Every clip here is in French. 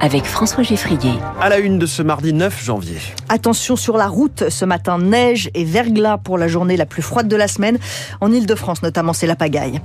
avec François Geffrier. À la une de ce mardi 9 janvier. Attention sur la route, ce matin, neige et verglas pour la journée la plus froide de la semaine. En Ile-de-France notamment, c'est la pagaille.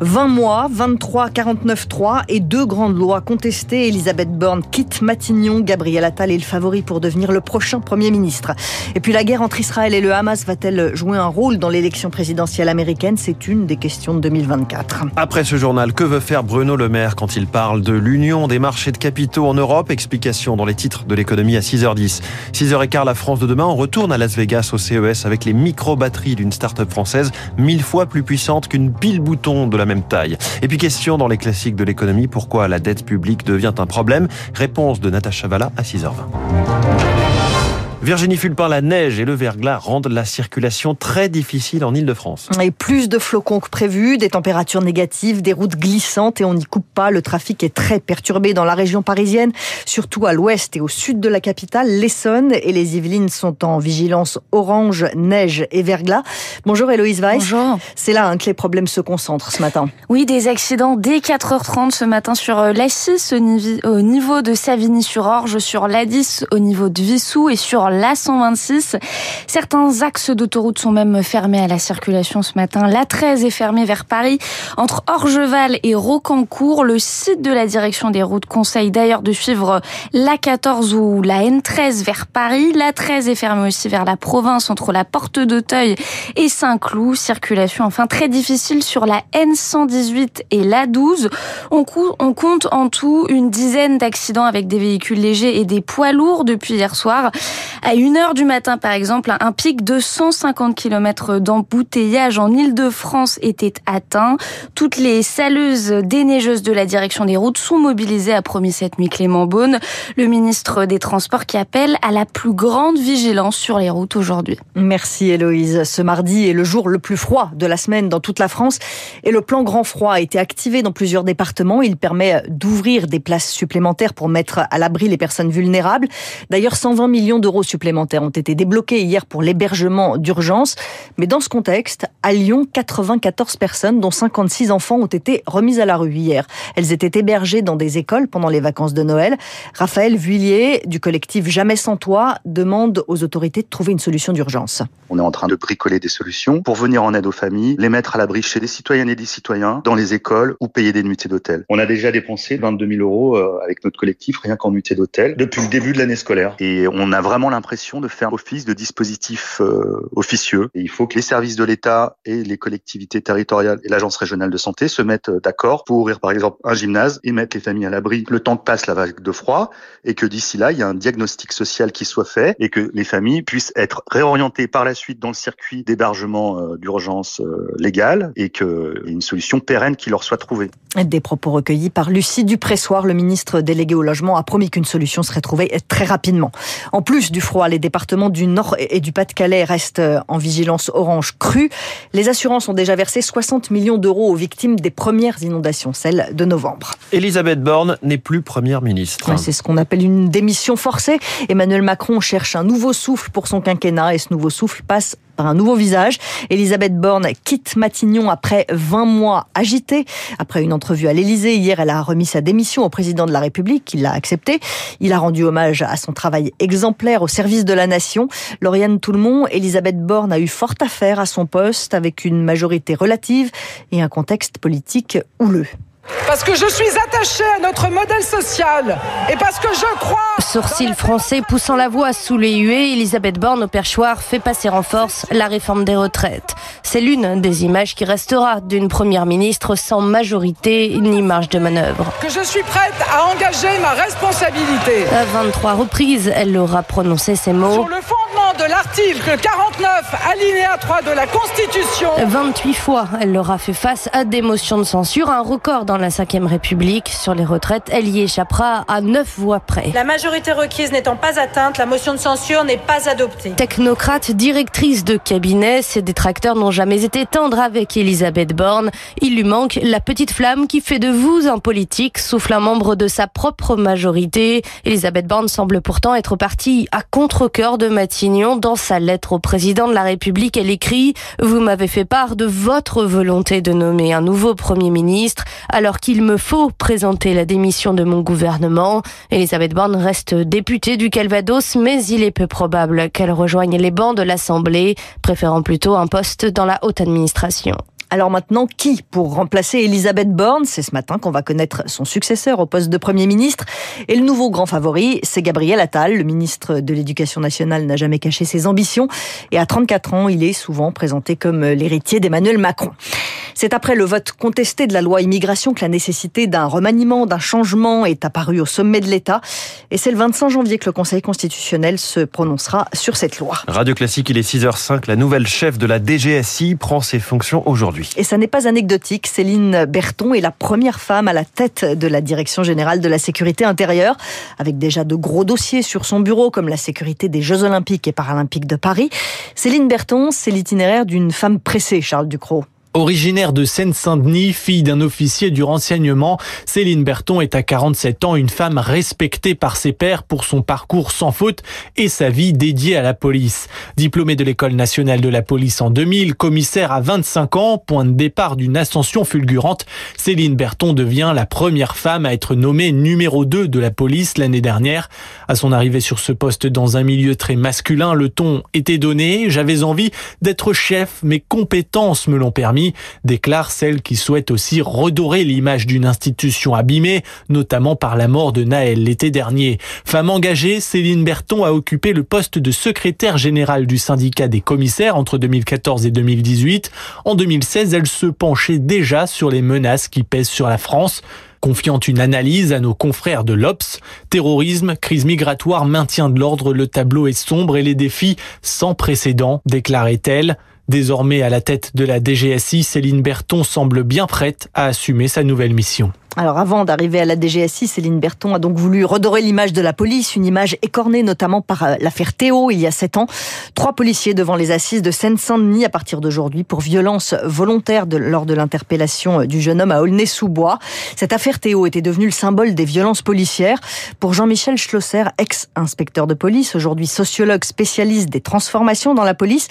20 mois, 23, 49, 3 et deux grandes lois contestées. Elisabeth Borne quitte Matignon. Gabriel Attal est le favori pour devenir le prochain Premier ministre. Et puis la guerre entre Israël et le Hamas va-t-elle jouer un rôle dans l'élection présidentielle américaine? C'est une des questions de 2024. Après ce journal, que veut faire Bruno Le Maire quand il parle de l'union des marchés de capitaux en Europe Explication dans les titres de l'économie à 6h10. 6h15, la France de demain. On retourne à Las Vegas au CES avec les micro-batteries d'une start-up française, mille fois plus puissante qu'une pile bouton de la même taille. Et puis question dans les classiques de l'économie, pourquoi la dette publique devient un problème? Réponse de Natacha Valla à 6h20. Virginie Fulpin, la neige et le verglas rendent la circulation très difficile en Ile-de-France. Et plus de flocons que prévu, des températures négatives, des routes glissantes et on n'y coupe pas. Le trafic est très perturbé dans la région parisienne, surtout à l'ouest et au sud de la capitale. L'Essonne et les Yvelines sont en vigilance orange, neige et verglas. Bonjour Héloïse Weiss. Bonjour. C'est là hein, que les problèmes se concentrent ce matin. Oui, des accidents dès 4h30 ce matin sur euh, l'A6 au niveau de Savigny-sur-Orge, sur l'A10 au niveau de Vissou et sur la 126. Certains axes d'autoroute sont même fermés à la circulation ce matin. La 13 est fermée vers Paris. Entre Orgeval et Rocancourt, le site de la direction des routes conseille d'ailleurs de suivre la 14 ou la N13 vers Paris. La 13 est fermée aussi vers la province entre la porte d'Auteuil et Saint-Cloud. Circulation enfin très difficile sur la N118 et la 12. On compte en tout une dizaine d'accidents avec des véhicules légers et des poids lourds depuis hier soir. À 1h du matin, par exemple, un pic de 150 km d'embouteillage en Ile-de-France était atteint. Toutes les saleuses déneigeuses de la direction des routes sont mobilisées, a promis cette nuit Clément Beaune, le ministre des Transports qui appelle à la plus grande vigilance sur les routes aujourd'hui. Merci Héloïse. Ce mardi est le jour le plus froid de la semaine dans toute la France et le plan grand froid a été activé dans plusieurs départements. Il permet d'ouvrir des places supplémentaires pour mettre à l'abri les personnes vulnérables. D'ailleurs, 120 millions d'euros supplémentaires ont été débloqués hier pour l'hébergement d'urgence. Mais dans ce contexte, à Lyon, 94 personnes, dont 56 enfants, ont été remises à la rue hier. Elles étaient hébergées dans des écoles pendant les vacances de Noël. Raphaël Vuillier, du collectif Jamais sans toi, demande aux autorités de trouver une solution d'urgence. On est en train de bricoler des solutions pour venir en aide aux familles, les mettre à l'abri chez des citoyennes et des citoyens, dans les écoles ou payer des nuitées d'hôtel. On a déjà dépensé 22 000 euros euh, avec notre collectif rien qu'en nuitées d'hôtel depuis le début de l'année scolaire. Et on a vraiment l'impression de faire office de dispositif euh, officieux. Il faut que les services de l'État et les collectivités territoriales et l'agence régionale de santé se mettent euh, d'accord pour ouvrir par exemple un gymnase et mettre les familles à l'abri le temps que passe la vague de froid et que d'ici là, il y a un diagnostic social qui soit fait et que les familles puissent être réorientées par la suite dans le circuit d'hébergement euh, d'urgence légal et qu'il y ait une solution pérenne qui leur soit trouvée. Des propos recueillis par Lucie Dupressoir, le ministre délégué au logement, a promis qu'une solution serait trouvée très rapidement. En plus du froid, les départements du Nord et du Pas-de-Calais restent euh, en vigilance orange crue. Les assurances ont déjà versé 60 millions d'euros aux victimes des premières inondations, celles de novembre. Elisabeth Borne n'est plus première ministre. C'est ce qu'on appelle une démission forcée. Emmanuel Macron cherche un nouveau souffle pour son quinquennat et ce nouveau souffle passe par un nouveau visage. Elisabeth Borne quitte Matignon après 20 mois agités. Après une entrevue à l'Elysée, hier, elle a remis sa démission au président de la République, qui l'a accepté. Il a rendu hommage à son travail exemplaire au service de la nation. Lauriane Toulmont, Elisabeth Borne a eu fort affaire à son poste avec une majorité relative et un contexte politique houleux. Parce que je suis attachée à notre modèle social et parce que je crois. Sourcil français poussant la voix sous les huées, Elisabeth Borne au perchoir fait passer en force la réforme des retraites. C'est l'une des images qui restera d'une première ministre sans majorité ni marge de manœuvre. Que je suis prête à engager ma responsabilité. À 23 reprises, elle aura prononcé ces mots. Sur le fondement de l'article 49, alinéa 3 de la Constitution. 28 fois, elle leur fait face à des motions de censure, un record dans la 5ème République. Sur les retraites, elle y échappera à 9 voix près. La majorité requise n'étant pas atteinte, la motion de censure n'est pas adoptée. Technocrate, directrice de cabinet, ses détracteurs n'ont jamais été tendres avec Elisabeth Borne. Il lui manque la petite flamme qui fait de vous un politique, souffle un membre de sa propre majorité. Elisabeth Borne semble pourtant être partie à contre-cœur de Matignon dans sa lettre au président de la République, elle écrit « Vous m'avez fait part de votre volonté de nommer un nouveau Premier ministre, alors qu'il me faut présenter la démission de mon gouvernement. Elisabeth Borne reste députée du Calvados, mais il est peu probable qu'elle rejoigne les bancs de l'Assemblée, préférant plutôt un poste dans la haute administration. Alors maintenant, qui pour remplacer Elisabeth Borne? C'est ce matin qu'on va connaître son successeur au poste de Premier ministre. Et le nouveau grand favori, c'est Gabriel Attal. Le ministre de l'Éducation nationale n'a jamais caché ses ambitions. Et à 34 ans, il est souvent présenté comme l'héritier d'Emmanuel Macron. C'est après le vote contesté de la loi immigration que la nécessité d'un remaniement, d'un changement est apparue au sommet de l'État. Et c'est le 25 janvier que le Conseil constitutionnel se prononcera sur cette loi. Radio Classique, il est 6h05. La nouvelle chef de la DGSI prend ses fonctions aujourd'hui. Et ça n'est pas anecdotique. Céline Berton est la première femme à la tête de la Direction générale de la sécurité intérieure, avec déjà de gros dossiers sur son bureau, comme la sécurité des Jeux olympiques et paralympiques de Paris. Céline Berton, c'est l'itinéraire d'une femme pressée, Charles Ducrot. Originaire de Seine-Saint-Denis, fille d'un officier du renseignement, Céline Berton est à 47 ans une femme respectée par ses pairs pour son parcours sans faute et sa vie dédiée à la police. Diplômée de l'école nationale de la police en 2000, commissaire à 25 ans, point de départ d'une ascension fulgurante, Céline Berton devient la première femme à être nommée numéro 2 de la police l'année dernière. À son arrivée sur ce poste dans un milieu très masculin, le ton était donné. J'avais envie d'être chef, mes compétences me l'ont permis déclare celle qui souhaite aussi redorer l'image d'une institution abîmée, notamment par la mort de Naël l'été dernier. Femme engagée, Céline Berton a occupé le poste de secrétaire général du syndicat des commissaires entre 2014 et 2018. En 2016, elle se penchait déjà sur les menaces qui pèsent sur la France confiant une analyse à nos confrères de l'Obs. Terrorisme, crise migratoire, maintien de l'ordre, le tableau est sombre et les défis sans précédent, déclarait-elle. Désormais à la tête de la DGSI, Céline Berton semble bien prête à assumer sa nouvelle mission. Alors avant d'arriver à la DGSI, Céline Berton a donc voulu redorer l'image de la police, une image écornée notamment par euh, l'affaire Théo il y a sept ans. Trois policiers devant les assises de Seine-Saint-Denis à partir d'aujourd'hui pour violence volontaire lors de l'interpellation euh, du jeune homme à Aulnay-sous-Bois. Cette affaire Théo était devenue le symbole des violences policières. Pour Jean-Michel Schlosser, ex-inspecteur de police, aujourd'hui sociologue spécialiste des transformations dans la police,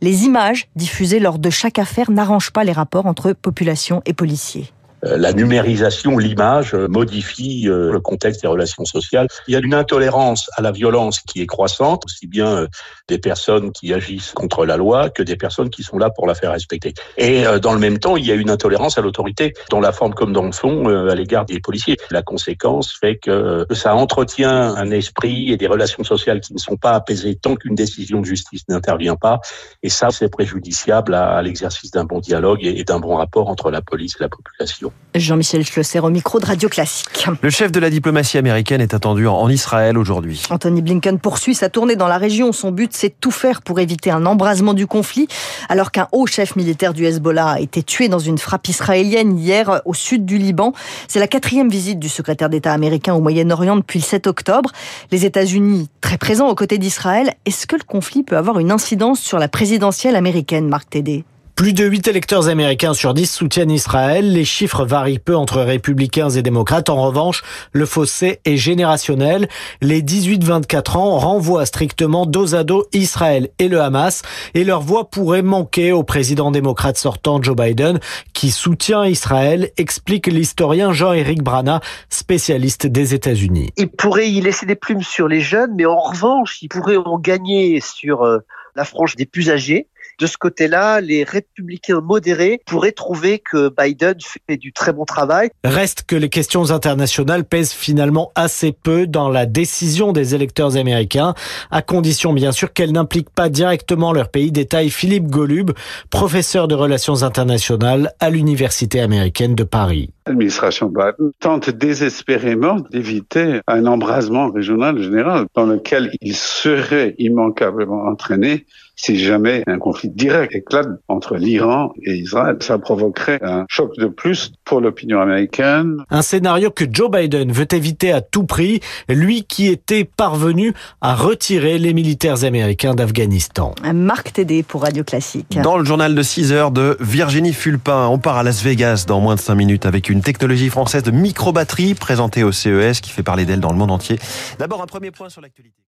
les images diffusées lors de chaque affaire n'arrangent pas les rapports entre population et policiers. Euh, la numérisation, l'image euh, modifie euh, le contexte des relations sociales. Il y a une intolérance à la violence qui est croissante, aussi bien des personnes qui agissent contre la loi que des personnes qui sont là pour la faire respecter. Et dans le même temps, il y a une intolérance à l'autorité, dans la forme comme dans le fond, à l'égard des policiers. La conséquence fait que ça entretient un esprit et des relations sociales qui ne sont pas apaisées tant qu'une décision de justice n'intervient pas. Et ça, c'est préjudiciable à l'exercice d'un bon dialogue et d'un bon rapport entre la police et la population. Jean-Michel Schlosser au micro de Radio Classique. Le chef de la diplomatie américaine est attendu en Israël aujourd'hui. Anthony Blinken poursuit sa tournée dans la région. Son but, c'est de tout faire pour éviter un embrasement du conflit, alors qu'un haut chef militaire du Hezbollah a été tué dans une frappe israélienne hier au sud du Liban. C'est la quatrième visite du secrétaire d'État américain au Moyen-Orient depuis le 7 octobre. Les États-Unis, très présents aux côtés d'Israël, est-ce que le conflit peut avoir une incidence sur la présidentielle américaine, Marc Tédé? Plus de 8 électeurs américains sur 10 soutiennent Israël. Les chiffres varient peu entre républicains et démocrates. En revanche, le fossé est générationnel. Les 18-24 ans renvoient strictement dos à dos Israël et le Hamas et leur voix pourrait manquer au président démocrate sortant Joe Biden qui soutient Israël, explique l'historien Jean-Éric Brana, spécialiste des États-Unis. Il pourrait y laisser des plumes sur les jeunes, mais en revanche, il pourrait en gagner sur euh, la frange des plus âgés de ce côté-là, les républicains modérés pourraient trouver que Biden fait du très bon travail. Reste que les questions internationales pèsent finalement assez peu dans la décision des électeurs américains, à condition bien sûr qu'elles n'impliquent pas directement leur pays, détaille Philippe Golub, professeur de relations internationales à l'Université américaine de Paris. L'administration Biden tente désespérément d'éviter un embrasement régional général dans lequel il serait immanquablement entraîné si jamais un conflit direct éclate entre l'Iran et Israël. Ça provoquerait un choc de plus pour l'opinion américaine. Un scénario que Joe Biden veut éviter à tout prix, lui qui était parvenu à retirer les militaires américains d'Afghanistan. Marc Tédé pour Radio Classique. Dans le journal de 6 heures de Virginie Fulpin, on part à Las Vegas dans moins de 5 minutes avec une technologie française de microbatterie présentée au CES qui fait parler d'elle dans le monde entier. D'abord un premier point sur l'actualité.